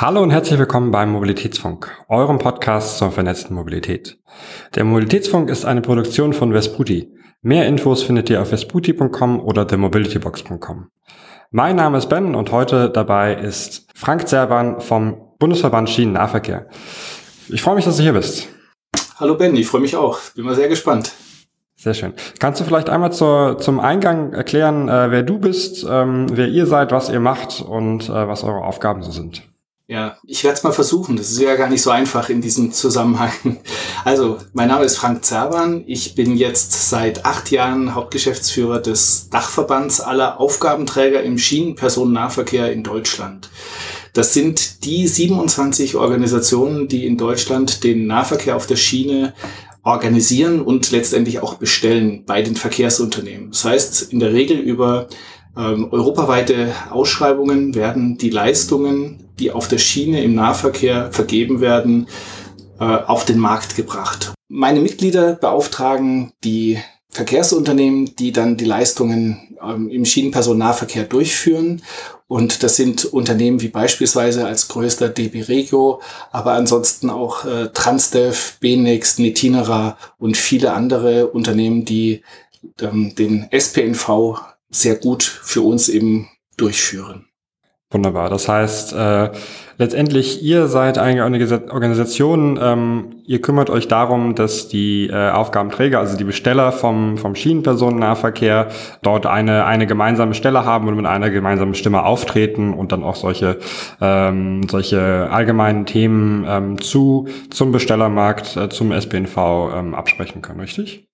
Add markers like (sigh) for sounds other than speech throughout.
Hallo und herzlich willkommen beim Mobilitätsfunk, eurem Podcast zur vernetzten Mobilität. Der Mobilitätsfunk ist eine Produktion von Vesputi. Mehr Infos findet ihr auf vesputi.com oder themobilitybox.com. Mein Name ist Ben und heute dabei ist Frank Zerban vom Bundesverband Schienennahverkehr. Ich freue mich, dass du hier bist. Hallo Ben, ich freue mich auch. Bin mal sehr gespannt. Sehr schön. Kannst du vielleicht einmal zur, zum Eingang erklären, äh, wer du bist, ähm, wer ihr seid, was ihr macht und äh, was eure Aufgaben so sind? Ja, ich werde es mal versuchen. Das ist ja gar nicht so einfach in diesem Zusammenhang. (laughs) Also, mein Name ist Frank Zerban. Ich bin jetzt seit acht Jahren Hauptgeschäftsführer des Dachverbands aller Aufgabenträger im Schienenpersonennahverkehr in Deutschland. Das sind die 27 Organisationen, die in Deutschland den Nahverkehr auf der Schiene organisieren und letztendlich auch bestellen bei den Verkehrsunternehmen. Das heißt, in der Regel über ähm, europaweite Ausschreibungen werden die Leistungen die auf der Schiene im Nahverkehr vergeben werden, äh, auf den Markt gebracht. Meine Mitglieder beauftragen die Verkehrsunternehmen, die dann die Leistungen ähm, im Schienenpersonennahverkehr durchführen. Und das sind Unternehmen wie beispielsweise als größter DB Regio, aber ansonsten auch äh, Transdev, Benex, Netinera und viele andere Unternehmen, die ähm, den SPNV sehr gut für uns eben durchführen. Wunderbar. Das heißt, äh, letztendlich, ihr seid eine Organisation, ähm, ihr kümmert euch darum, dass die äh, Aufgabenträger, also die Besteller vom, vom Schienenpersonennahverkehr, dort eine, eine gemeinsame Stelle haben und mit einer gemeinsamen Stimme auftreten und dann auch solche, ähm, solche allgemeinen Themen ähm, zu, zum Bestellermarkt, äh, zum SPNV ähm, absprechen können, richtig?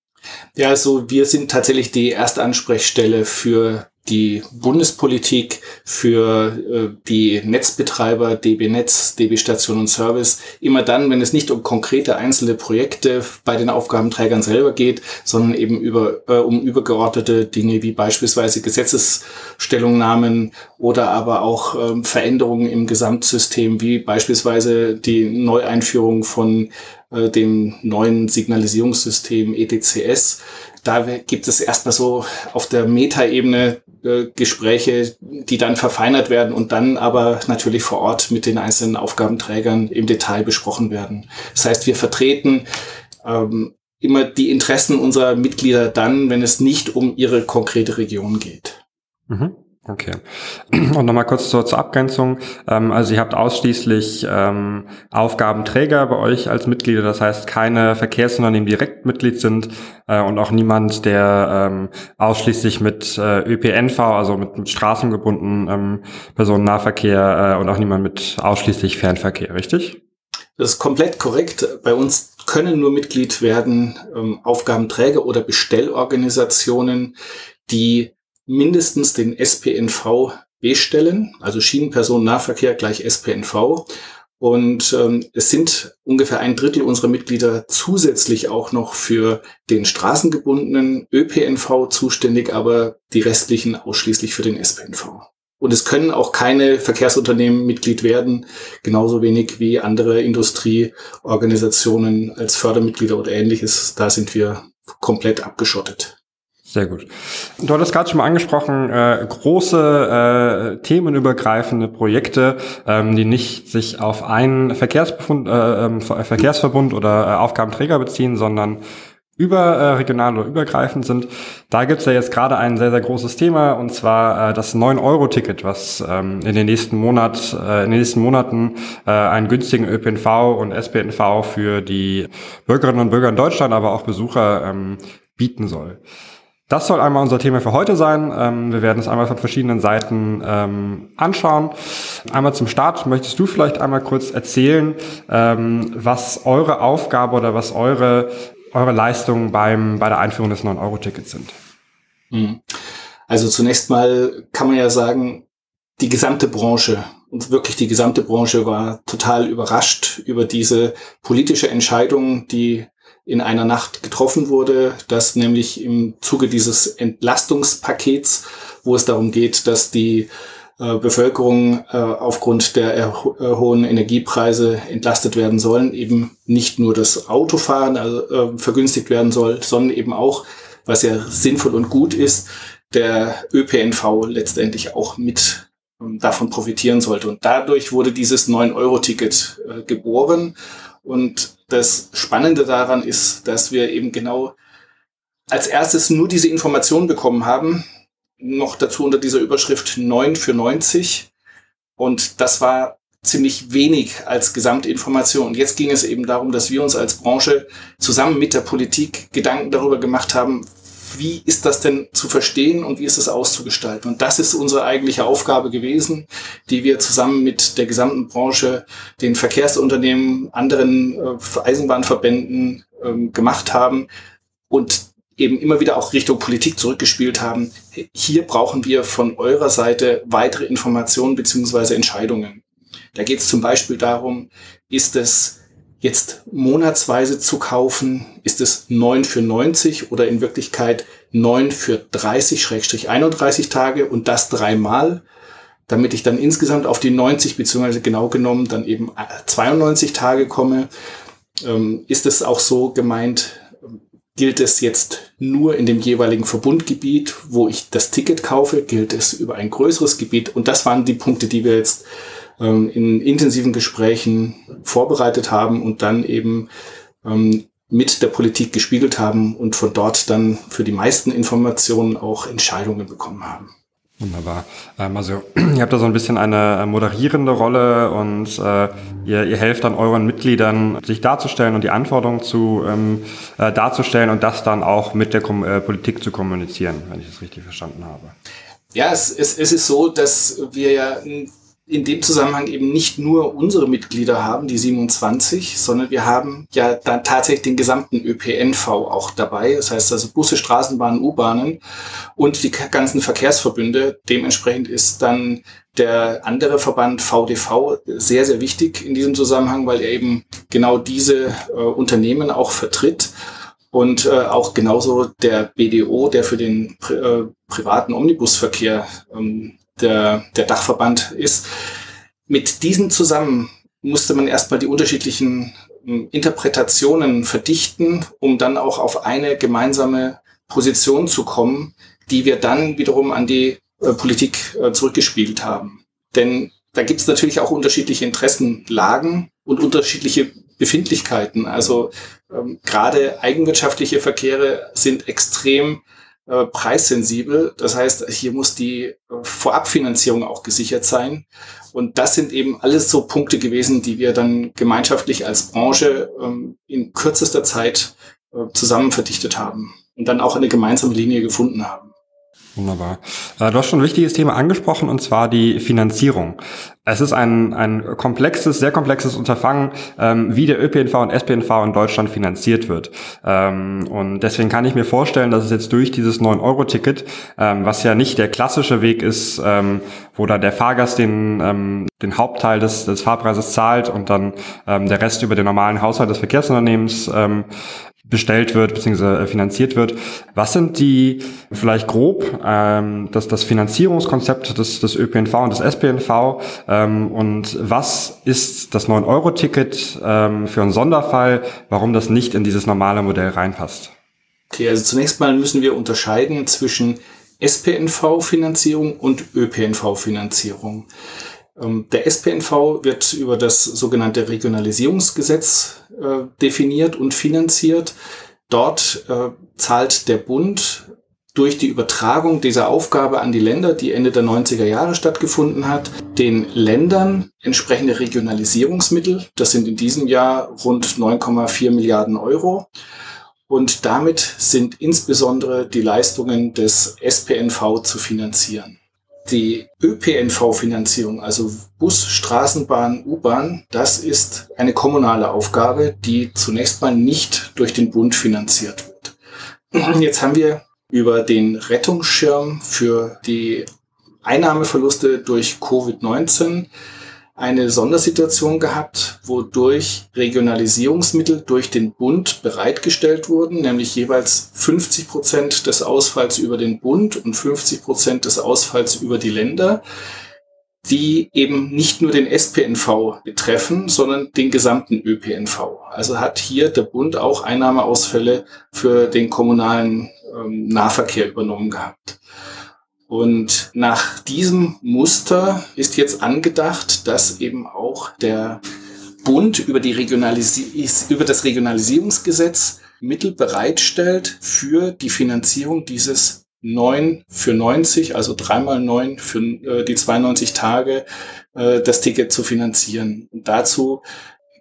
Ja, also wir sind tatsächlich die erste Ansprechstelle für die Bundespolitik für äh, die Netzbetreiber DB Netz, DB Station und Service immer dann, wenn es nicht um konkrete einzelne Projekte bei den Aufgabenträgern selber geht, sondern eben über, äh, um übergeordnete Dinge wie beispielsweise Gesetzesstellungnahmen oder aber auch ähm, Veränderungen im Gesamtsystem wie beispielsweise die Neueinführung von äh, dem neuen Signalisierungssystem ETCS. Da gibt es erstmal so auf der Metaebene äh, Gespräche, die dann verfeinert werden und dann aber natürlich vor Ort mit den einzelnen Aufgabenträgern im Detail besprochen werden. Das heißt, wir vertreten ähm, immer die Interessen unserer Mitglieder dann, wenn es nicht um ihre konkrete Region geht. Mhm. Okay. Und nochmal kurz zur, zur Abgrenzung. Ähm, also ihr habt ausschließlich ähm, Aufgabenträger bei euch als Mitglieder, das heißt keine Verkehrsunternehmen, direkt Mitglied sind äh, und auch niemand, der ähm, ausschließlich mit äh, ÖPNV, also mit, mit straßengebundenen ähm, Personennahverkehr äh, und auch niemand mit ausschließlich Fernverkehr, richtig? Das ist komplett korrekt. Bei uns können nur Mitglied werden ähm, Aufgabenträger oder Bestellorganisationen, die mindestens den SPNV bestellen, also Schienenpersonennahverkehr gleich SPNV. Und ähm, es sind ungefähr ein Drittel unserer Mitglieder zusätzlich auch noch für den straßengebundenen ÖPNV zuständig, aber die restlichen ausschließlich für den SPNV. Und es können auch keine Verkehrsunternehmen Mitglied werden, genauso wenig wie andere Industrieorganisationen als Fördermitglieder oder ähnliches. Da sind wir komplett abgeschottet. Sehr gut. Du hattest gerade schon mal angesprochen, äh, große äh, themenübergreifende Projekte, ähm, die nicht sich auf einen Verkehrsbefund, äh, ähm, Verkehrsverbund oder äh, Aufgabenträger beziehen, sondern überregional oder übergreifend sind. Da gibt es ja jetzt gerade ein sehr, sehr großes Thema und zwar äh, das 9-Euro-Ticket, was ähm, in den nächsten Monat, äh, in den nächsten Monaten äh, einen günstigen ÖPNV und SPNV für die Bürgerinnen und Bürger in Deutschland, aber auch Besucher ähm, bieten soll. Das soll einmal unser Thema für heute sein. Ähm, wir werden es einmal von verschiedenen Seiten ähm, anschauen. Einmal zum Start möchtest du vielleicht einmal kurz erzählen, ähm, was eure Aufgabe oder was eure, eure Leistungen beim, bei der Einführung des 9-Euro-Tickets sind. Hm. Also zunächst mal kann man ja sagen, die gesamte Branche und wirklich die gesamte Branche war total überrascht über diese politische Entscheidung, die in einer Nacht getroffen wurde, dass nämlich im Zuge dieses Entlastungspakets, wo es darum geht, dass die äh, Bevölkerung äh, aufgrund der äh, hohen Energiepreise entlastet werden sollen, eben nicht nur das Autofahren also, äh, vergünstigt werden soll, sondern eben auch, was ja sinnvoll und gut ist, der ÖPNV letztendlich auch mit ähm, davon profitieren sollte. Und dadurch wurde dieses 9-Euro-Ticket äh, geboren. Und das Spannende daran ist, dass wir eben genau als erstes nur diese Informationen bekommen haben, noch dazu unter dieser Überschrift 9 für 90. Und das war ziemlich wenig als Gesamtinformation. Und jetzt ging es eben darum, dass wir uns als Branche zusammen mit der Politik Gedanken darüber gemacht haben, wie ist das denn zu verstehen und wie ist es auszugestalten? Und das ist unsere eigentliche Aufgabe gewesen, die wir zusammen mit der gesamten Branche, den Verkehrsunternehmen, anderen äh, Eisenbahnverbänden ähm, gemacht haben und eben immer wieder auch Richtung Politik zurückgespielt haben. Hier brauchen wir von eurer Seite weitere Informationen beziehungsweise Entscheidungen. Da geht es zum Beispiel darum, ist es jetzt monatsweise zu kaufen, ist es 9 für 90 oder in Wirklichkeit 9 für 30-31 Tage und das dreimal, damit ich dann insgesamt auf die 90 beziehungsweise genau genommen dann eben 92 Tage komme. Ähm, ist es auch so gemeint, gilt es jetzt nur in dem jeweiligen Verbundgebiet, wo ich das Ticket kaufe, gilt es über ein größeres Gebiet und das waren die Punkte, die wir jetzt ähm, in intensiven Gesprächen vorbereitet haben und dann eben ähm, mit der Politik gespiegelt haben und von dort dann für die meisten Informationen auch Entscheidungen bekommen haben. Wunderbar. Ähm, also (clears throat) ihr habt da so ein bisschen eine äh, moderierende Rolle und äh, ihr, ihr helft dann euren Mitgliedern, sich darzustellen und die Anforderungen zu ähm, äh, darzustellen und das dann auch mit der Kom äh, Politik zu kommunizieren, wenn ich das richtig verstanden habe. Ja, es, es, es ist so, dass wir ja in dem Zusammenhang eben nicht nur unsere Mitglieder haben, die 27, sondern wir haben ja dann tatsächlich den gesamten ÖPNV auch dabei. Das heißt also Busse, Straßenbahnen, U-Bahnen und die ganzen Verkehrsverbünde. Dementsprechend ist dann der andere Verband VDV sehr, sehr wichtig in diesem Zusammenhang, weil er eben genau diese äh, Unternehmen auch vertritt. Und äh, auch genauso der BDO, der für den äh, privaten Omnibusverkehr ähm, der, der Dachverband ist. Mit diesen zusammen musste man erstmal die unterschiedlichen hm, Interpretationen verdichten, um dann auch auf eine gemeinsame Position zu kommen, die wir dann wiederum an die äh, Politik äh, zurückgespielt haben. Denn da gibt es natürlich auch unterschiedliche Interessenlagen und unterschiedliche Befindlichkeiten. Also ähm, gerade eigenwirtschaftliche Verkehre sind extrem äh, preissensibel. Das heißt, hier muss die äh, Vorabfinanzierung auch gesichert sein. Und das sind eben alles so Punkte gewesen, die wir dann gemeinschaftlich als Branche ähm, in kürzester Zeit äh, zusammen verdichtet haben und dann auch eine gemeinsame Linie gefunden haben. Wunderbar. Äh, du hast schon ein wichtiges Thema angesprochen, und zwar die Finanzierung. Es ist ein, ein komplexes, sehr komplexes Unterfangen, ähm, wie der ÖPNV und SPNV in Deutschland finanziert wird. Ähm, und deswegen kann ich mir vorstellen, dass es jetzt durch dieses 9-Euro-Ticket, ähm, was ja nicht der klassische Weg ist, ähm, wo da der Fahrgast den, ähm, den Hauptteil des, des Fahrpreises zahlt und dann ähm, der Rest über den normalen Haushalt des Verkehrsunternehmens bestellt wird bzw. finanziert wird. Was sind die vielleicht grob ähm, das, das Finanzierungskonzept des, des ÖPNV und des SPNV ähm, und was ist das 9-Euro-Ticket ähm, für einen Sonderfall, warum das nicht in dieses normale Modell reinpasst? Okay, also zunächst mal müssen wir unterscheiden zwischen SPNV-Finanzierung und ÖPNV-Finanzierung. Ähm, der SPNV wird über das sogenannte Regionalisierungsgesetz äh, definiert und finanziert. Dort äh, zahlt der Bund durch die Übertragung dieser Aufgabe an die Länder, die Ende der 90er Jahre stattgefunden hat, den Ländern entsprechende Regionalisierungsmittel. Das sind in diesem Jahr rund 9,4 Milliarden Euro. Und damit sind insbesondere die Leistungen des SPNV zu finanzieren die ÖPNV-Finanzierung, also Bus, Straßenbahn, U-Bahn, das ist eine kommunale Aufgabe, die zunächst mal nicht durch den Bund finanziert wird. (clears throat) Jetzt haben wir über den Rettungsschirm für die Einnahmeverluste durch Covid-19 eine Sondersituation gehabt, wodurch Regionalisierungsmittel durch den Bund bereitgestellt wurden, nämlich jeweils 50 Prozent des Ausfalls über den Bund und 50 Prozent des Ausfalls über die Länder, die eben nicht nur den SPNV betreffen, sondern den gesamten ÖPNV. Also hat hier der Bund auch Einnahmeausfälle für den kommunalen ähm, Nahverkehr übernommen gehabt. Und nach diesem Muster ist jetzt angedacht, dass eben auch der Bund über, die Regionalisi über das Regionalisierungsgesetz Mittel bereitstellt für die Finanzierung dieses 9 für 90, also dreimal 9 für äh, die 92 Tage, äh, das Ticket zu finanzieren. Und dazu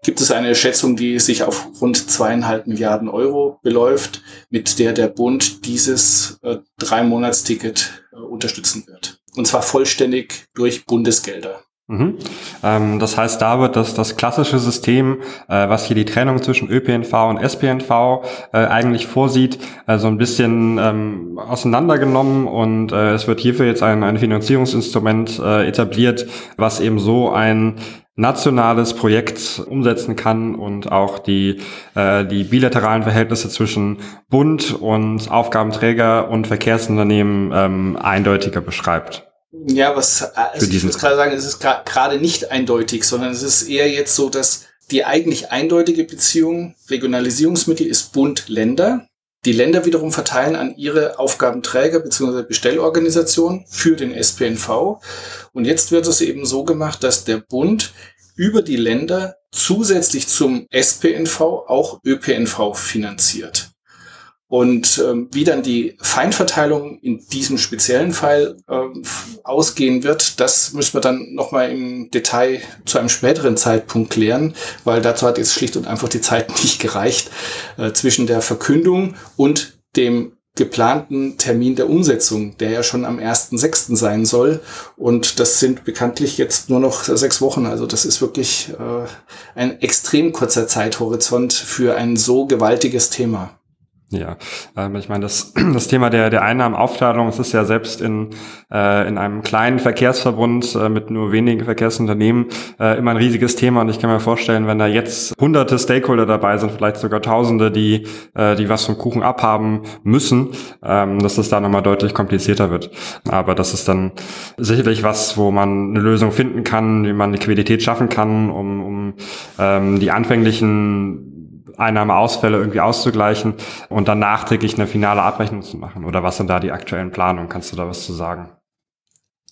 gibt es eine Schätzung, die sich auf rund zweieinhalb Milliarden Euro beläuft, mit der der Bund dieses äh, Drei-Monats-Ticket äh, unterstützen wird. Und zwar vollständig durch Bundesgelder. Mhm. Ähm, das heißt, da wird das, das klassische System, äh, was hier die Trennung zwischen ÖPNV und SPNV äh, eigentlich vorsieht, äh, so ein bisschen ähm, auseinandergenommen und äh, es wird hierfür jetzt ein, ein Finanzierungsinstrument äh, etabliert, was eben so ein nationales Projekt umsetzen kann und auch die, äh, die bilateralen Verhältnisse zwischen Bund und Aufgabenträger und Verkehrsunternehmen ähm, eindeutiger beschreibt. Ja, was also ich muss gerade sagen, es ist gerade nicht eindeutig, sondern es ist eher jetzt so, dass die eigentlich eindeutige Beziehung Regionalisierungsmittel ist Bund-Länder. Die Länder wiederum verteilen an ihre Aufgabenträger bzw. Bestellorganisation für den SPNV. Und jetzt wird es eben so gemacht, dass der Bund über die Länder zusätzlich zum SPNV auch ÖPNV finanziert. Und ähm, wie dann die Feinverteilung in diesem speziellen Fall ähm, ausgehen wird, das müssen wir dann nochmal im Detail zu einem späteren Zeitpunkt klären, weil dazu hat jetzt schlicht und einfach die Zeit (laughs) nicht gereicht äh, zwischen der Verkündung und dem geplanten Termin der Umsetzung, der ja schon am 1.6. sein soll. Und das sind bekanntlich jetzt nur noch sechs Wochen. Also das ist wirklich äh, ein extrem kurzer Zeithorizont für ein so gewaltiges Thema. Ja, ähm, ich meine, das, (clears throat) das Thema der, der Einnahmenaufteilung, es ist ja selbst in, äh, in einem kleinen Verkehrsverbund äh, mit nur wenigen Verkehrsunternehmen äh, immer ein riesiges Thema. Und ich kann mir vorstellen, wenn da jetzt hunderte Stakeholder dabei sind, vielleicht sogar tausende, die, äh, die was vom Kuchen abhaben müssen, ähm, dass das da nochmal deutlich komplizierter wird. Aber das ist dann sicherlich was, wo man eine Lösung finden kann, wie man Liquidität schaffen kann, um, um ähm, die anfänglichen Einnahmeausfälle irgendwie auszugleichen und dann nachträglich eine finale Abrechnung zu machen? Oder was sind da die aktuellen Planungen? Kannst du da was zu sagen?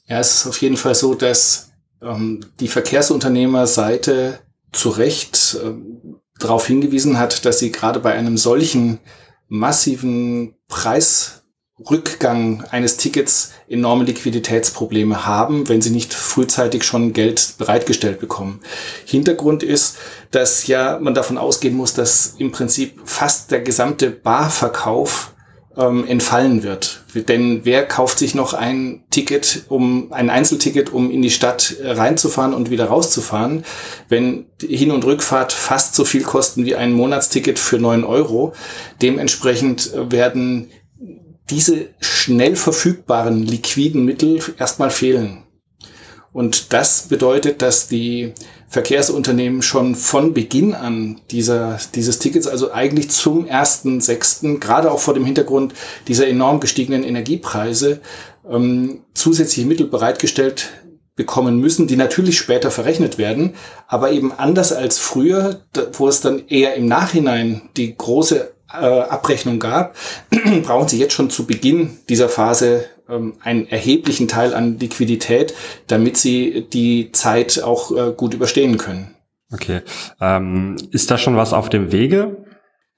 Ja, es ist auf jeden Fall so, dass ähm, die Verkehrsunternehmerseite zu Recht ähm, darauf hingewiesen hat, dass sie gerade bei einem solchen massiven Preis Rückgang eines Tickets enorme Liquiditätsprobleme haben, wenn sie nicht frühzeitig schon Geld bereitgestellt bekommen. Hintergrund ist, dass ja man davon ausgehen muss, dass im Prinzip fast der gesamte Barverkauf ähm, entfallen wird. Denn wer kauft sich noch ein Ticket, um ein Einzelticket, um in die Stadt äh, reinzufahren und wieder rauszufahren, wenn Hin- und Rückfahrt fast so viel kosten wie ein Monatsticket für neun Euro. Dementsprechend äh, werden diese schnell verfügbaren liquiden Mittel erstmal fehlen. Und das bedeutet, dass die Verkehrsunternehmen schon von Beginn an dieser, dieses Tickets, also eigentlich zum ersten sechsten, gerade auch vor dem Hintergrund dieser enorm gestiegenen Energiepreise, ähm, zusätzliche Mittel bereitgestellt bekommen müssen, die natürlich später verrechnet werden, aber eben anders als früher, wo es dann eher im Nachhinein die große äh, Abrechnung gab, (clears throat) brauchen Sie jetzt schon zu Beginn dieser Phase ähm, einen erheblichen Teil an Liquidität, damit Sie die Zeit auch äh, gut überstehen können. Okay. Ähm, ist da schon was auf dem Wege?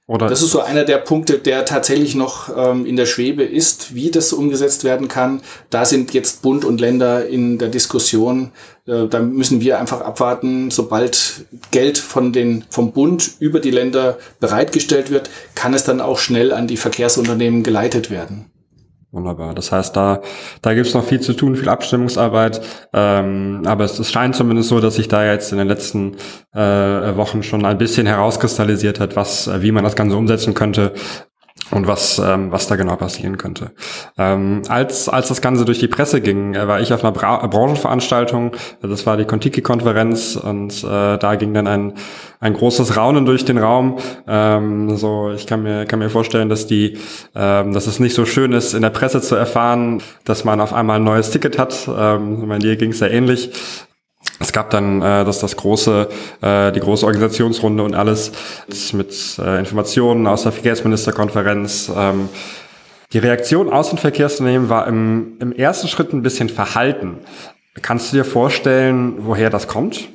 Oder das ist so einer der Punkte, der tatsächlich noch ähm, in der Schwebe ist, wie das umgesetzt werden kann. Da sind jetzt Bund und Länder in der Diskussion. Äh, da müssen wir einfach abwarten, sobald Geld von den, vom Bund über die Länder bereitgestellt wird, kann es dann auch schnell an die Verkehrsunternehmen geleitet werden. Wunderbar. Das heißt, da, da gibt es noch viel zu tun, viel Abstimmungsarbeit. Ähm, aber es, es scheint zumindest so, dass sich da jetzt in den letzten äh, Wochen schon ein bisschen herauskristallisiert hat, was, äh, wie man das Ganze umsetzen könnte und was, ähm, was da genau passieren könnte. Ähm, als, als das Ganze durch die Presse ging, äh, war ich auf einer Bra Branchenveranstaltung, das war die Contiki-Konferenz und äh, da ging dann ein, ein großes Raunen durch den Raum. Ähm, so, ich kann mir, kann mir vorstellen, dass die, ähm, dass es nicht so schön ist, in der Presse zu erfahren, dass man auf einmal ein neues Ticket hat. Ähm, bei dir ging es ja ähnlich. Es gab dann äh, das, das große, äh, die große Organisationsrunde und alles mit äh, Informationen aus der Verkehrsministerkonferenz. Ähm, Die Reaktion aus den Verkehrsunternehmen war im, im ersten Schritt ein bisschen verhalten. Kannst du dir vorstellen, woher das kommt?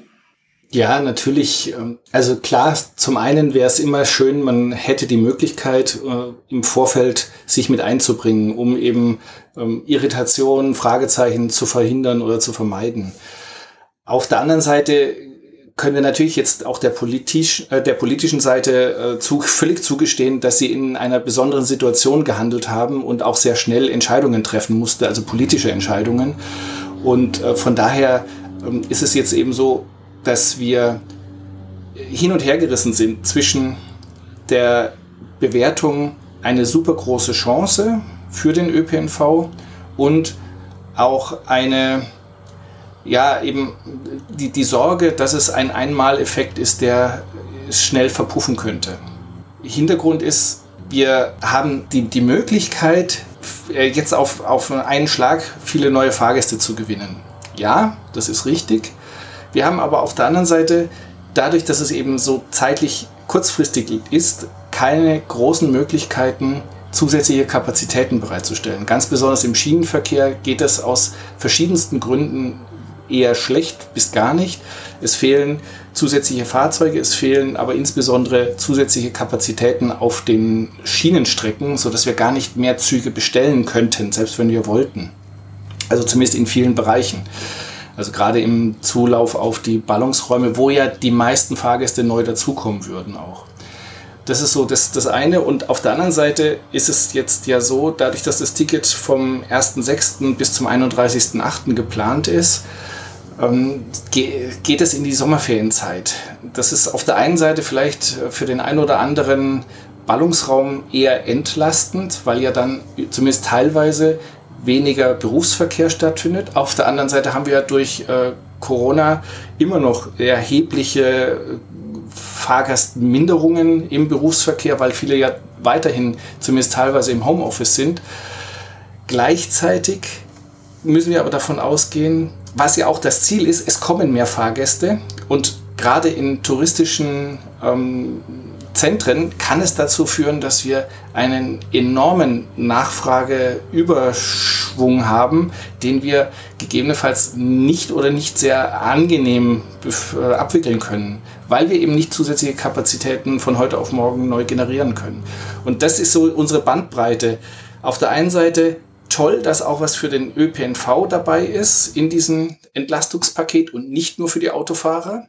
Ja, natürlich. Ähm, also klar, zum einen wäre es immer schön, man hätte die Möglichkeit, äh, im Vorfeld sich mit einzubringen, um eben ähm, Irritationen, Fragezeichen zu verhindern oder zu vermeiden. Auf der anderen Seite können wir natürlich jetzt auch der, politisch, äh, der politischen Seite äh, zu, völlig zugestehen, dass sie in einer besonderen Situation gehandelt haben und auch sehr schnell Entscheidungen treffen musste, also politische Entscheidungen. Und äh, von daher ähm, ist es jetzt eben so, dass wir hin und her gerissen sind zwischen der Bewertung eine super große Chance für den ÖPNV und auch eine ja, eben die, die Sorge, dass es ein Einmaleffekt ist, der schnell verpuffen könnte. Hintergrund ist, wir haben die, die Möglichkeit, äh, jetzt auf, auf einen Schlag viele neue Fahrgäste zu gewinnen. Ja, das ist richtig. Wir haben aber auf der anderen Seite, dadurch, dass es eben so zeitlich kurzfristig ist, keine großen Möglichkeiten, zusätzliche Kapazitäten bereitzustellen. Ganz besonders im Schienenverkehr geht es aus verschiedensten Gründen eher schlecht bis gar nicht. Es fehlen zusätzliche Fahrzeuge, es fehlen aber insbesondere zusätzliche Kapazitäten auf den Schienenstrecken, sodass wir gar nicht mehr Züge bestellen könnten, selbst wenn wir wollten. Also zumindest in vielen Bereichen. Also gerade im Zulauf auf die Ballungsräume, wo ja die meisten Fahrgäste neu dazukommen würden auch. Das ist so das, das eine. Und auf der anderen Seite ist es jetzt ja so, dadurch, dass das Ticket vom 1.6. bis zum 31.8. geplant ist, ähm, geht es in die Sommerferienzeit. Das ist auf der einen Seite vielleicht für den einen oder anderen Ballungsraum eher entlastend, weil ja dann zumindest teilweise weniger Berufsverkehr stattfindet. Auf der anderen Seite haben wir ja durch äh, Corona immer noch erhebliche Fahrgastminderungen im Berufsverkehr, weil viele ja weiterhin zumindest teilweise im Homeoffice sind. Gleichzeitig müssen wir aber davon ausgehen, was ja auch das Ziel ist, es kommen mehr Fahrgäste und gerade in touristischen ähm, Zentren kann es dazu führen, dass wir einen enormen Nachfrageüberschwung haben, den wir gegebenenfalls nicht oder nicht sehr angenehm äh, abwickeln können, weil wir eben nicht zusätzliche Kapazitäten von heute auf morgen neu generieren können. Und das ist so unsere Bandbreite. Auf der einen Seite toll, dass auch was für den ÖPNV dabei ist in diesem Entlastungspaket und nicht nur für die Autofahrer.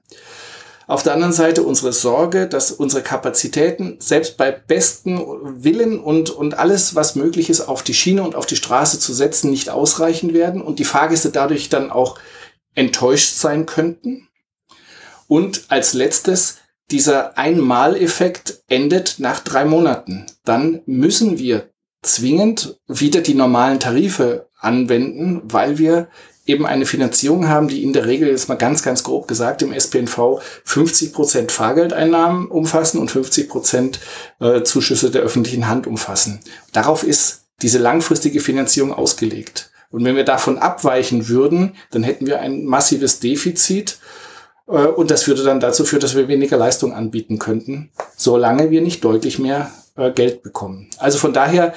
Auf der anderen Seite unsere Sorge, dass unsere Kapazitäten selbst bei besten Willen und, und alles, was möglich ist, auf die Schiene und auf die Straße zu setzen, nicht ausreichen werden und die Fahrgäste dadurch dann auch enttäuscht sein könnten. Und als letztes, dieser Einmaleffekt endet nach drei Monaten. Dann müssen wir zwingend wieder die normalen Tarife anwenden, weil wir eben eine Finanzierung haben, die in der Regel jetzt mal ganz, ganz grob gesagt im SPNV 50 Prozent Fahrgeldeinnahmen umfassen und 50 Prozent äh, Zuschüsse der öffentlichen Hand umfassen. Darauf ist diese langfristige Finanzierung ausgelegt. Und wenn wir davon abweichen würden, dann hätten wir ein massives Defizit äh, und das würde dann dazu führen, dass wir weniger Leistung anbieten könnten, solange wir nicht deutlich mehr äh, Geld bekommen. Also von daher,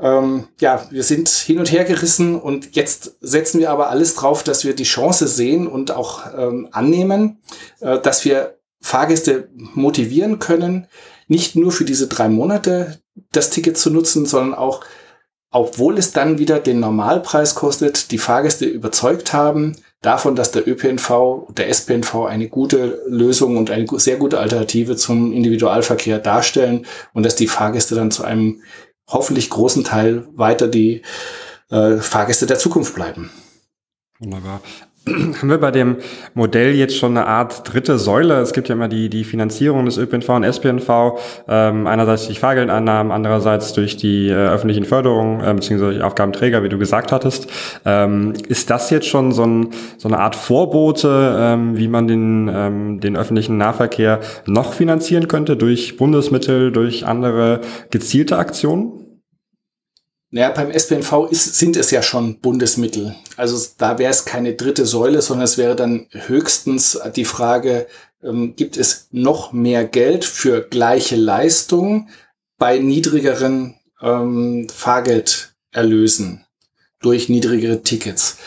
ähm, ja, wir sind hin und her gerissen und jetzt setzen wir aber alles drauf, dass wir die Chance sehen und auch ähm, annehmen, äh, dass wir Fahrgäste motivieren können, nicht nur für diese drei Monate das Ticket zu nutzen, sondern auch, obwohl es dann wieder den Normalpreis kostet, die Fahrgäste überzeugt haben, davon, dass der ÖPNV, der SPNV eine gute Lösung und eine sehr gute Alternative zum Individualverkehr darstellen und dass die Fahrgäste dann zu einem hoffentlich großen Teil weiter die äh, Fahrgäste der Zukunft bleiben. Wunderbar. (clears throat) Haben wir bei dem Modell jetzt schon eine Art dritte Säule? Es gibt ja immer die, die Finanzierung des ÖPNV und SPNV, ähm, einerseits durch Fahrgeldeinnahmen, andererseits durch die äh, öffentlichen Förderungen äh, die Aufgabenträger, wie du gesagt hattest. Ähm, ist das jetzt schon so, ein, so eine Art Vorbote, ähm, wie man den, ähm, den öffentlichen Nahverkehr noch finanzieren könnte durch Bundesmittel, durch andere gezielte Aktionen? Naja, beim SPNV ist, sind es ja schon Bundesmittel. Also da wäre es keine dritte Säule, sondern es wäre dann höchstens die Frage, ähm, gibt es noch mehr Geld für gleiche Leistung bei niedrigeren ähm, Fahrgeld erlösen durch niedrigere Tickets.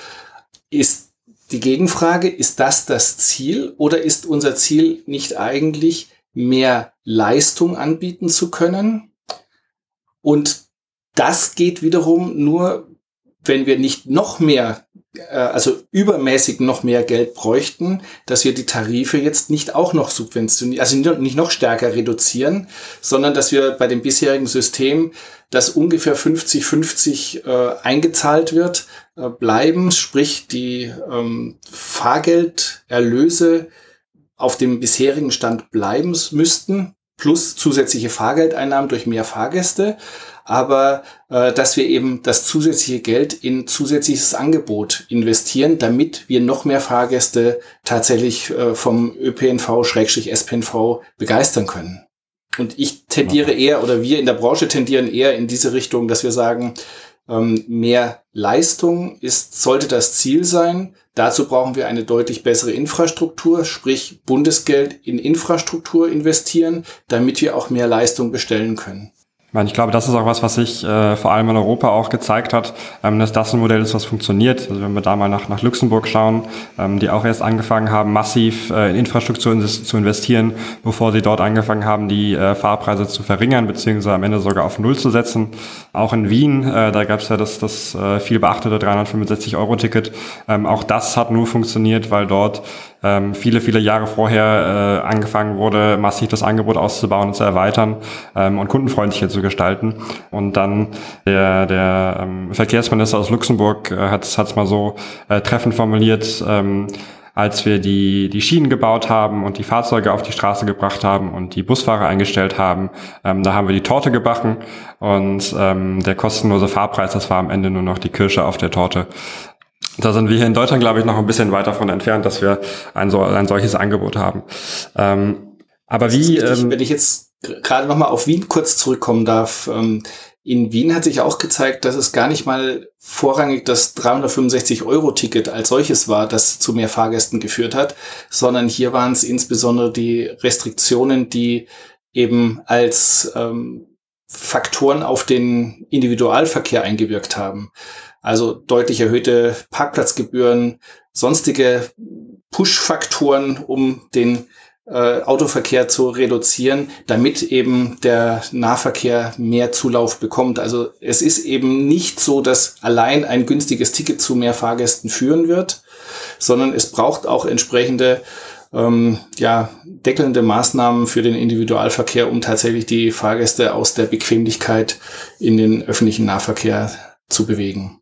Ist die Gegenfrage, ist das das Ziel oder ist unser Ziel nicht eigentlich mehr Leistung anbieten zu können? Und das geht wiederum nur, wenn wir nicht noch mehr, äh, also übermäßig noch mehr Geld bräuchten, dass wir die Tarife jetzt nicht auch noch subventionieren, also nicht noch stärker reduzieren, sondern dass wir bei dem bisherigen System, das ungefähr 50-50 äh, eingezahlt wird, äh, bleiben, sprich die ähm, Fahrgelderlöse auf dem bisherigen Stand bleiben müssten, plus zusätzliche Fahrgeldeinnahmen durch mehr Fahrgäste aber äh, dass wir eben das zusätzliche Geld in zusätzliches Angebot investieren, damit wir noch mehr Fahrgäste tatsächlich äh, vom ÖPNV-SPNV begeistern können. Und ich tendiere eher, oder wir in der Branche tendieren eher in diese Richtung, dass wir sagen, mehr Leistung ist, sollte das Ziel sein. Dazu brauchen wir eine deutlich bessere Infrastruktur, sprich Bundesgeld in Infrastruktur investieren, damit wir auch mehr Leistung bestellen können meine, ich glaube, das ist auch was, was sich äh, vor allem in Europa auch gezeigt hat, ähm, dass das ein Modell ist, was funktioniert. Also wenn wir da mal nach, nach Luxemburg schauen, ähm, die auch erst angefangen haben, massiv äh, in Infrastruktur zu investieren, bevor sie dort angefangen haben, die äh, Fahrpreise zu verringern, beziehungsweise am Ende sogar auf Null zu setzen. Auch in Wien, äh, da gab es ja das, das äh, viel beachtete 365-Euro-Ticket. Ähm, auch das hat nur funktioniert, weil dort ähm, viele, viele Jahre vorher äh, angefangen wurde, massiv das Angebot auszubauen und zu erweitern ähm, und kundenfreundlicher zu gestalten. Und dann der, der ähm, Verkehrsminister aus Luxemburg äh, hat es mal so äh, treffend formuliert, ähm, als wir die, die Schienen gebaut haben und die Fahrzeuge auf die Straße gebracht haben und die Busfahrer eingestellt haben, ähm, da haben wir die Torte gebacken und ähm, der kostenlose Fahrpreis, das war am Ende nur noch die Kirsche auf der Torte. Da sind wir hier in Deutschland, glaube ich, noch ein bisschen weit davon entfernt, dass wir ein, so, ein solches Angebot haben. Ähm, aber wie... Ähm, wenn ich jetzt gerade nochmal auf Wien kurz zurückkommen darf. Ähm, in Wien hat sich auch gezeigt, dass es gar nicht mal vorrangig das 365-Euro-Ticket als solches war, das zu mehr Fahrgästen geführt hat, sondern hier waren es insbesondere die Restriktionen, die eben als ähm, Faktoren auf den Individualverkehr eingewirkt haben. Also deutlich erhöhte Parkplatzgebühren, sonstige Push-Faktoren, um den äh, Autoverkehr zu reduzieren, damit eben der Nahverkehr mehr Zulauf bekommt. Also es ist eben nicht so, dass allein ein günstiges Ticket zu mehr Fahrgästen führen wird, sondern es braucht auch entsprechende ähm, ja, deckelnde Maßnahmen für den Individualverkehr, um tatsächlich die Fahrgäste aus der Bequemlichkeit in den öffentlichen Nahverkehr zu bewegen.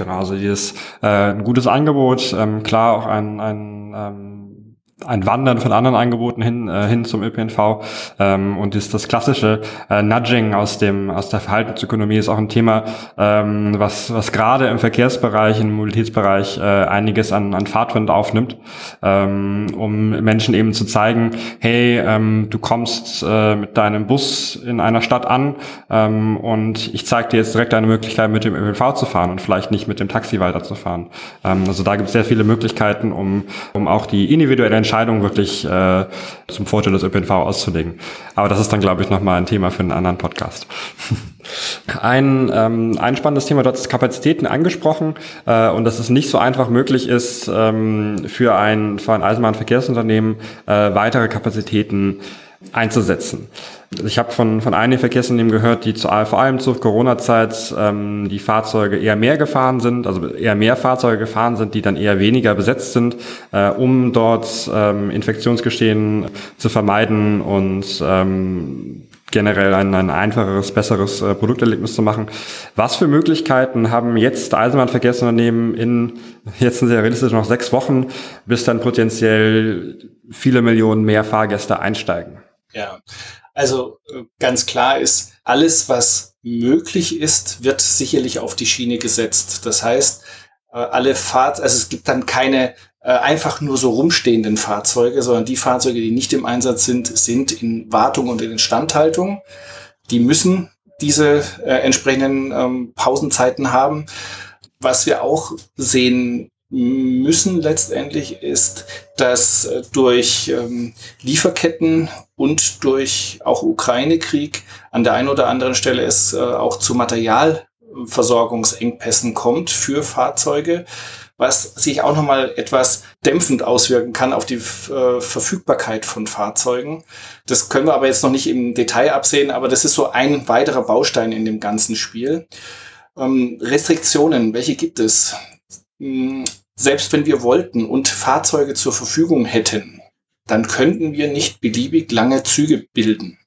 Genau, also dieses äh, ein gutes Angebot, ähm, klar auch ein, ein ähm, ein Wandern von anderen Angeboten hin, äh, hin zum ÖPNV ähm, und ist das klassische äh, Nudging aus dem aus der Verhaltensökonomie ist auch ein Thema, ähm, was was gerade im Verkehrsbereich, im Mobilitätsbereich äh, einiges an, an Fahrtwind aufnimmt, ähm, um Menschen eben zu zeigen, hey, ähm, du kommst äh, mit deinem Bus in einer Stadt an ähm, und ich zeige dir jetzt direkt eine Möglichkeit, mit dem ÖPNV zu fahren und vielleicht nicht mit dem Taxi weiterzufahren. Ähm, also da gibt es sehr viele Möglichkeiten, um um auch die individuelle Entscheidung wirklich äh, zum Vorteil des ÖPNV auszulegen. Aber das ist dann, glaube ich, nochmal ein Thema für einen anderen Podcast. (laughs) Ein, ähm, ein spannendes Thema, du hast Kapazitäten angesprochen äh, und dass es nicht so einfach möglich ist, ähm, für, ein, für ein Eisenbahnverkehrsunternehmen äh, weitere Kapazitäten einzusetzen. Ich habe von, von einigen Verkehrsunternehmen gehört, die zu, vor allem zur Corona-Zeit ähm, die Fahrzeuge eher mehr gefahren sind, also eher mehr Fahrzeuge gefahren sind, die dann eher weniger besetzt sind, äh, um dort ähm, Infektionsgeschehen zu vermeiden und ähm, generell ein, ein einfacheres, besseres äh, Produkterlebnis zu machen. Was für Möglichkeiten haben jetzt Eisenbahnverkehrsunternehmen in, jetzt sind sie ja realistisch noch sechs Wochen, bis dann potenziell viele Millionen mehr Fahrgäste einsteigen? Ja, also äh, ganz klar ist, alles, was möglich ist, wird sicherlich auf die Schiene gesetzt. Das heißt, äh, alle Fahrt, also es gibt dann keine äh, einfach nur so rumstehenden Fahrzeuge, sondern die Fahrzeuge, die nicht im Einsatz sind, sind in Wartung und in Instandhaltung. Die müssen diese äh, entsprechenden ähm, Pausenzeiten haben. Was wir auch sehen müssen letztendlich ist, dass äh, durch ähm, Lieferketten und durch auch Ukraine-Krieg an der einen oder anderen Stelle es äh, auch zu Materialversorgungsengpässen kommt für Fahrzeuge, was sich auch nochmal etwas dämpfend auswirken kann auf die äh, Verfügbarkeit von Fahrzeugen. Das können wir aber jetzt noch nicht im Detail absehen, aber das ist so ein weiterer Baustein in dem ganzen Spiel. Ähm, Restriktionen, welche gibt es? Hm, selbst wenn wir wollten und Fahrzeuge zur Verfügung hätten, dann könnten wir nicht beliebig lange Züge bilden.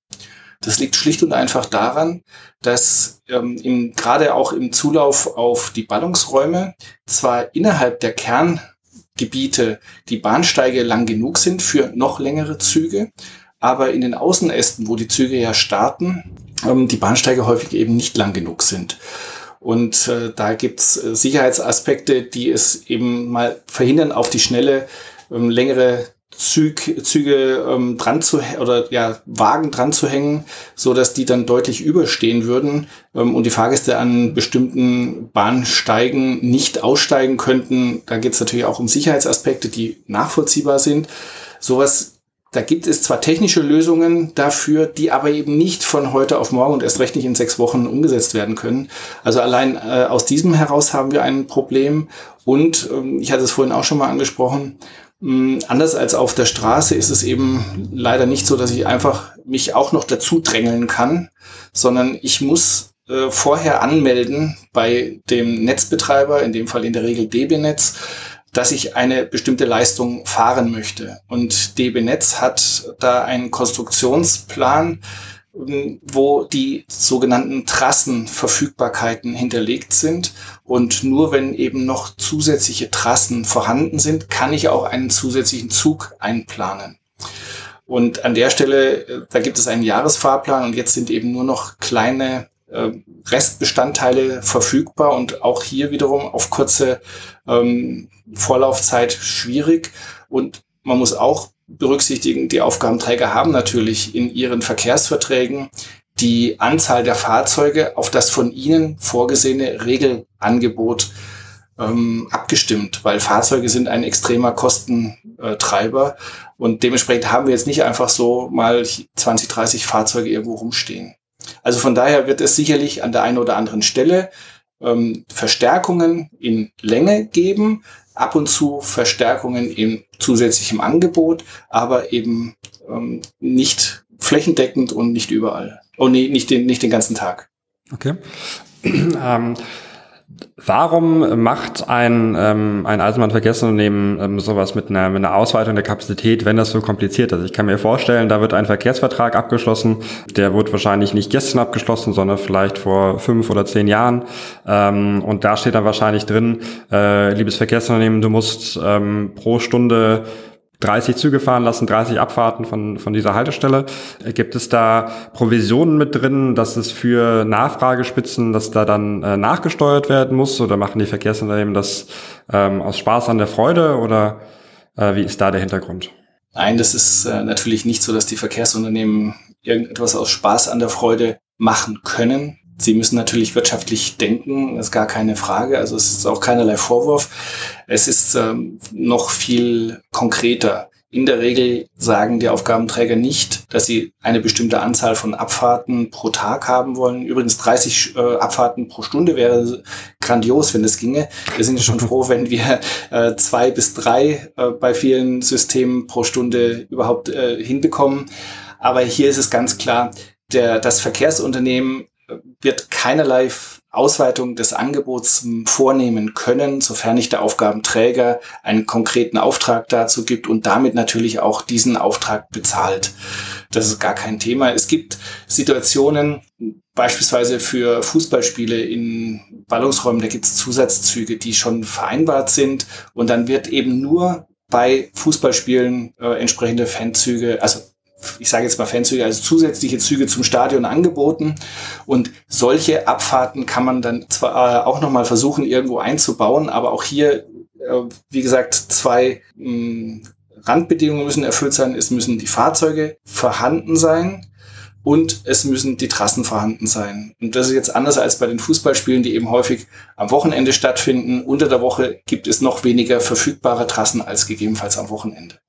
Das liegt schlicht und einfach daran, dass ähm, gerade auch im Zulauf auf die Ballungsräume zwar innerhalb der Kerngebiete die Bahnsteige lang genug sind für noch längere Züge, aber in den Außenästen, wo die Züge ja starten, ähm, die Bahnsteige häufig eben nicht lang genug sind. Und äh, da gibt's äh, Sicherheitsaspekte, die es eben mal verhindern, auf die schnelle ähm, längere Züg, Züge ähm, dran zu oder ja Wagen dran zu hängen, so dass die dann deutlich überstehen würden ähm, und die Fahrgäste an bestimmten Bahnsteigen nicht aussteigen könnten. Da geht es natürlich auch um Sicherheitsaspekte, die nachvollziehbar sind. Sowas da gibt es zwar technische Lösungen dafür, die aber eben nicht von heute auf morgen und erst recht nicht in sechs Wochen umgesetzt werden können. Also allein äh, aus diesem heraus haben wir ein Problem. Und ähm, ich hatte es vorhin auch schon mal angesprochen, hm, anders als auf der Straße ist es eben leider nicht so, dass ich einfach mich auch noch dazu drängeln kann, sondern ich muss äh, vorher anmelden bei dem Netzbetreiber, in dem Fall in der Regel DB Netz, dass ich eine bestimmte Leistung fahren möchte. Und DB Netz hat da einen Konstruktionsplan, wo die sogenannten Trassenverfügbarkeiten hinterlegt sind. Und nur wenn eben noch zusätzliche Trassen vorhanden sind, kann ich auch einen zusätzlichen Zug einplanen. Und an der Stelle, äh, da gibt es einen Jahresfahrplan und jetzt sind eben nur noch kleine Restbestandteile verfügbar und auch hier wiederum auf kurze ähm, Vorlaufzeit schwierig. Und man muss auch berücksichtigen, die Aufgabenträger haben natürlich in ihren Verkehrsverträgen die Anzahl der Fahrzeuge auf das von ihnen vorgesehene Regelangebot ähm, abgestimmt, weil Fahrzeuge sind ein extremer Kostentreiber und dementsprechend haben wir jetzt nicht einfach so mal 20, 30 Fahrzeuge irgendwo rumstehen. Also von daher wird es sicherlich an der einen oder anderen Stelle ähm, Verstärkungen in Länge geben, ab und zu Verstärkungen in zusätzlichem Angebot, aber eben ähm, nicht flächendeckend und nicht überall. Oh nee, nicht den, nicht den ganzen Tag. Okay. (clears throat) ähm, Warum macht ein, ähm, ein Eisenbahnverkehrsunternehmen ähm, sowas mit einer, mit einer Ausweitung der Kapazität, wenn das so kompliziert ist? Ich kann mir vorstellen, da wird ein Verkehrsvertrag abgeschlossen, der wird wahrscheinlich nicht gestern abgeschlossen, sondern vielleicht vor fünf oder zehn Jahren. Ähm, und da steht dann wahrscheinlich drin, äh, liebes Verkehrsunternehmen, du musst ähm, pro Stunde 30 Züge fahren lassen, 30 Abfahrten von, von dieser Haltestelle. Gibt es da Provisionen mit drin, dass es für Nachfragespitzen, dass da dann äh, nachgesteuert werden muss? Oder machen die Verkehrsunternehmen das ähm, aus Spaß an der Freude? Oder äh, wie ist da der Hintergrund? Nein, das ist äh, natürlich nicht so, dass die Verkehrsunternehmen irgendetwas aus Spaß an der Freude machen können. Sie müssen natürlich wirtschaftlich denken, ist gar keine Frage. Also es ist auch keinerlei Vorwurf. Es ist ähm, noch viel konkreter. In der Regel sagen die Aufgabenträger nicht, dass sie eine bestimmte Anzahl von Abfahrten pro Tag haben wollen. Übrigens 30 äh, Abfahrten pro Stunde wäre grandios, wenn das ginge. Wir sind ja schon (laughs) froh, wenn wir äh, zwei bis drei äh, bei vielen Systemen pro Stunde überhaupt äh, hinbekommen. Aber hier ist es ganz klar, der, das Verkehrsunternehmen wird keinerlei Ausweitung des Angebots vornehmen können, sofern nicht der Aufgabenträger einen konkreten Auftrag dazu gibt und damit natürlich auch diesen Auftrag bezahlt. Das ist gar kein Thema. Es gibt Situationen, beispielsweise für Fußballspiele in Ballungsräumen, da gibt es Zusatzzüge, die schon vereinbart sind und dann wird eben nur bei Fußballspielen äh, entsprechende Fanzüge, also ich sage jetzt mal Fanzüge, also zusätzliche Züge zum Stadion angeboten. Und solche Abfahrten kann man dann zwar äh, auch nochmal versuchen, irgendwo einzubauen, aber auch hier, äh, wie gesagt, zwei mh, Randbedingungen müssen erfüllt sein. Es müssen die Fahrzeuge vorhanden sein und es müssen die Trassen vorhanden sein. Und das ist jetzt anders als bei den Fußballspielen, die eben häufig am Wochenende stattfinden. Unter der Woche gibt es noch weniger verfügbare Trassen als gegebenenfalls am Wochenende.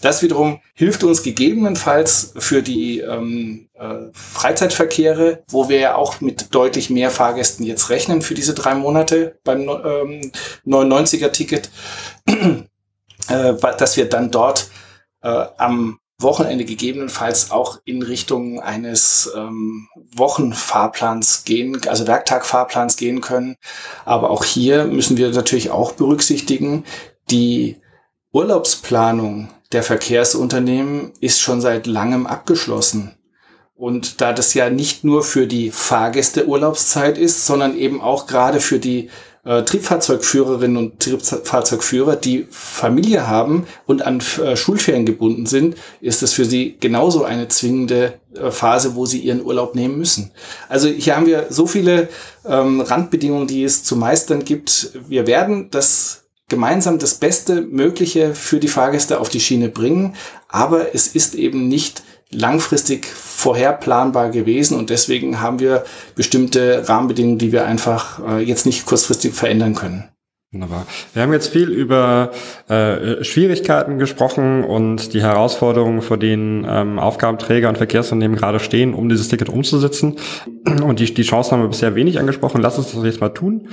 Das wiederum hilft uns gegebenenfalls für die ähm, äh, Freizeitverkehre, wo wir ja auch mit deutlich mehr Fahrgästen jetzt rechnen für diese drei Monate beim ähm, 99er-Ticket, (clears throat) äh, dass wir dann dort äh, am Wochenende gegebenenfalls auch in Richtung eines ähm, Wochenfahrplans gehen, also Werktagfahrplans gehen können. Aber auch hier müssen wir natürlich auch berücksichtigen, die Urlaubsplanung der Verkehrsunternehmen ist schon seit langem abgeschlossen. Und da das ja nicht nur für die Fahrgäste Urlaubszeit ist, sondern eben auch gerade für die äh, Triebfahrzeugführerinnen und Triebfahrzeugführer, die Familie haben und an äh, Schulferien gebunden sind, ist es für sie genauso eine zwingende äh, Phase, wo sie ihren Urlaub nehmen müssen. Also hier haben wir so viele ähm, Randbedingungen, die es zu meistern gibt. Wir werden das gemeinsam das Beste Mögliche für die Fahrgäste auf die Schiene bringen, aber es ist eben nicht langfristig vorherplanbar gewesen und deswegen haben wir bestimmte Rahmenbedingungen, die wir einfach äh, jetzt nicht kurzfristig verändern können. Wunderbar. Wir haben jetzt viel über äh, Schwierigkeiten gesprochen und die Herausforderungen, vor denen ähm, Aufgabenträger und Verkehrsunternehmen gerade stehen, um dieses Ticket umzusetzen. Und die, die Chancen haben wir bisher wenig angesprochen. Lass uns das jetzt mal tun.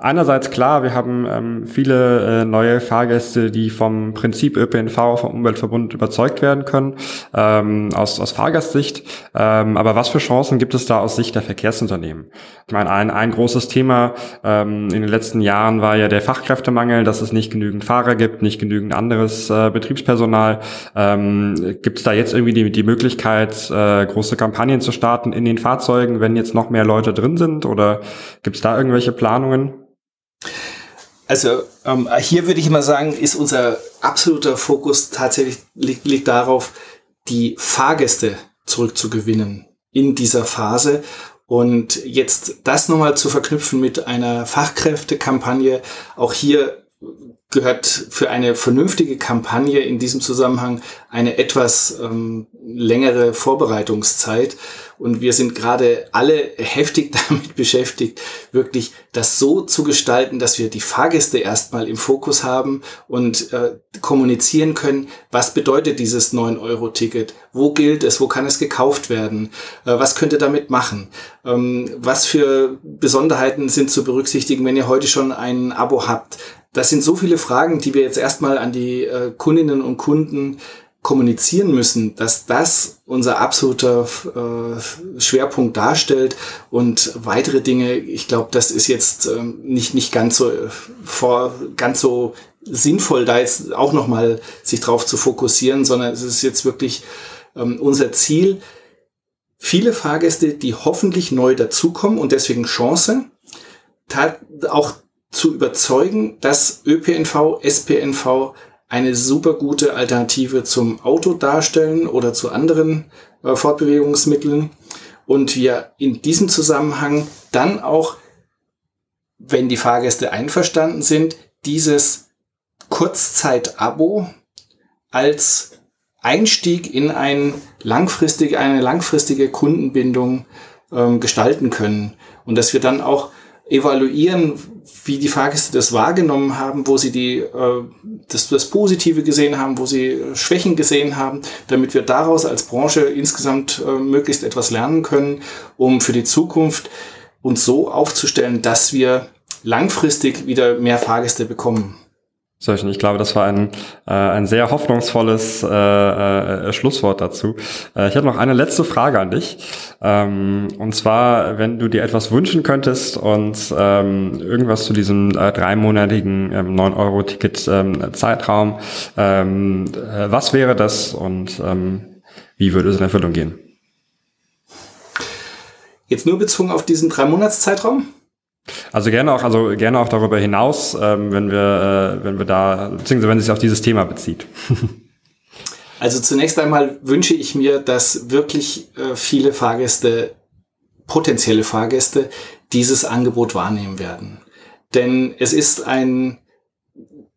Einerseits klar, wir haben ähm, viele äh, neue Fahrgäste, die vom Prinzip ÖPNV, vom Umweltverbund überzeugt werden können, ähm, aus, aus Fahrgastsicht. Ähm, aber was für Chancen gibt es da aus Sicht der Verkehrsunternehmen? Ich meine, ein, ein großes Thema ähm, in den letzten Jahren war ja der Fachkräftemangel, dass es nicht genügend Fahrer gibt, nicht genügend anderes äh, Betriebspersonal. Ähm, gibt es da jetzt irgendwie die, die Möglichkeit, äh, große Kampagnen zu starten in den Fahrzeugen, wenn jetzt noch mehr Leute drin sind? Oder gibt es da irgendwelche Planungen? Also ähm, hier würde ich mal sagen, ist unser absoluter Fokus tatsächlich liegt, liegt darauf, die Fahrgäste zurückzugewinnen in dieser Phase. Und jetzt das nochmal zu verknüpfen mit einer Fachkräftekampagne, auch hier gehört für eine vernünftige Kampagne in diesem Zusammenhang eine etwas ähm, längere Vorbereitungszeit. Und wir sind gerade alle heftig (laughs) damit beschäftigt, wirklich das so zu gestalten, dass wir die Fahrgäste erstmal im Fokus haben und äh, kommunizieren können, was bedeutet dieses 9-Euro-Ticket, wo gilt es, wo kann es gekauft werden, äh, was könnt ihr damit machen, ähm, was für Besonderheiten sind zu berücksichtigen, wenn ihr heute schon ein Abo habt. Das sind so viele Fragen, die wir jetzt erstmal an die äh, Kundinnen und Kunden kommunizieren müssen, dass das unser absoluter äh, Schwerpunkt darstellt. Und weitere Dinge, ich glaube, das ist jetzt ähm, nicht nicht ganz so äh, vor ganz so sinnvoll, da jetzt auch noch mal sich drauf zu fokussieren, sondern es ist jetzt wirklich ähm, unser Ziel, viele Fahrgäste, die hoffentlich neu dazukommen und deswegen Chance, auch zu überzeugen, dass ÖPNV, SPNV eine super gute Alternative zum Auto darstellen oder zu anderen äh, Fortbewegungsmitteln. Und wir in diesem Zusammenhang dann auch, wenn die Fahrgäste einverstanden sind, dieses Kurzzeit-Abo als Einstieg in ein langfristig, eine langfristige Kundenbindung ähm, gestalten können. Und dass wir dann auch evaluieren, wie die Fahrgäste das wahrgenommen haben, wo sie die, äh, das, das Positive gesehen haben, wo sie Schwächen gesehen haben, damit wir daraus als Branche insgesamt äh, möglichst etwas lernen können, um für die Zukunft uns so aufzustellen, dass wir langfristig wieder mehr Fahrgäste bekommen. Solchen. Ich glaube, das war ein, äh, ein sehr hoffnungsvolles äh, äh, Schlusswort dazu. Äh, ich habe noch eine letzte Frage an dich. Ähm, und zwar, wenn du dir etwas wünschen könntest und ähm, irgendwas zu diesem äh, dreimonatigen ähm, 9-Euro-Ticket ähm, ähm, äh, was wäre das und ähm, wie würde es in Erfüllung gehen? Jetzt nur bezogen auf diesen drei Monats Zeitraum? Also gerne auch, also gerne auch darüber hinaus, ähm, wenn wir, äh, wenn wir da, beziehungsweise wenn es sich auf dieses Thema bezieht. (laughs) also zunächst einmal wünsche ich mir, dass wirklich äh, viele Fahrgäste, potenzielle Fahrgäste, dieses Angebot wahrnehmen werden. Denn es ist ein,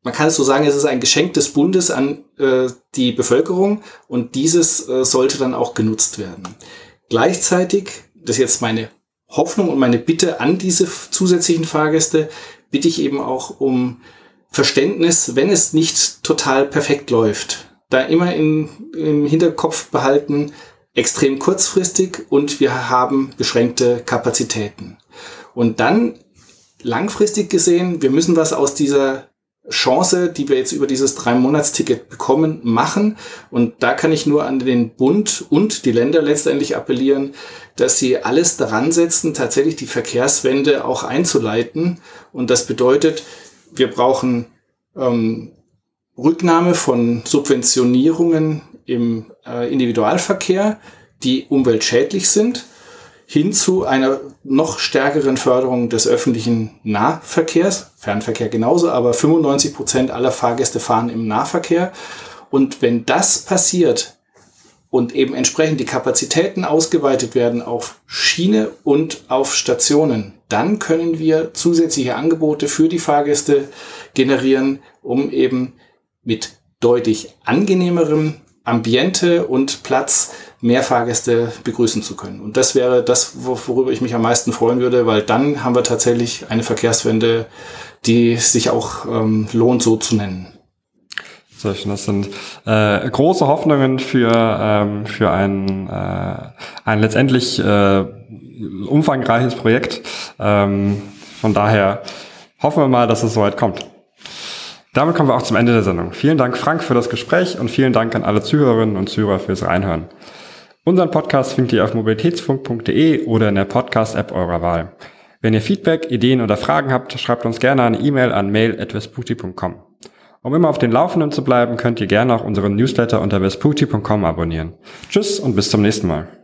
man kann es so sagen, es ist ein Geschenk des Bundes an äh, die Bevölkerung und dieses äh, sollte dann auch genutzt werden. Gleichzeitig, das ist jetzt meine Hoffnung und meine Bitte an diese zusätzlichen Fahrgäste, bitte ich eben auch um Verständnis, wenn es nicht total perfekt läuft. Da immer in, im Hinterkopf behalten, extrem kurzfristig und wir haben beschränkte Kapazitäten. Und dann langfristig gesehen, wir müssen was aus dieser Chance, die wir jetzt über dieses Drei-Monats-Ticket bekommen, machen. Und da kann ich nur an den Bund und die Länder letztendlich appellieren, dass sie alles daran setzen, tatsächlich die Verkehrswende auch einzuleiten. Und das bedeutet, wir brauchen ähm, Rücknahme von Subventionierungen im äh, Individualverkehr, die umweltschädlich sind, hin zu einer noch stärkeren Förderung des öffentlichen Nahverkehrs, Fernverkehr genauso, aber 95 Prozent aller Fahrgäste fahren im Nahverkehr. Und wenn das passiert und eben entsprechend die Kapazitäten ausgeweitet werden auf Schiene und auf Stationen, dann können wir zusätzliche Angebote für die Fahrgäste generieren, um eben mit deutlich angenehmerem Ambiente und Platz mehr Fahrgäste begrüßen zu können. Und das wäre das, worüber ich mich am meisten freuen würde, weil dann haben wir tatsächlich eine Verkehrswende, die sich auch ähm, lohnt, so zu nennen. Sehr schön. Das sind äh, große Hoffnungen für, ähm, für ein, äh, ein letztendlich äh, umfangreiches Projekt. Ähm, von daher hoffen wir mal, dass es soweit kommt. Damit kommen wir auch zum Ende der Sendung. Vielen Dank, Frank, für das Gespräch und vielen Dank an alle Zuhörerinnen und Zuhörer fürs Reinhören. Unseren Podcast findet ihr auf mobilitätsfunk.de oder in der Podcast-App eurer Wahl. Wenn ihr Feedback, Ideen oder Fragen habt, schreibt uns gerne eine E-Mail an mail.vesputi.com. Um immer auf den Laufenden zu bleiben, könnt ihr gerne auch unseren Newsletter unter vesputi.com abonnieren. Tschüss und bis zum nächsten Mal.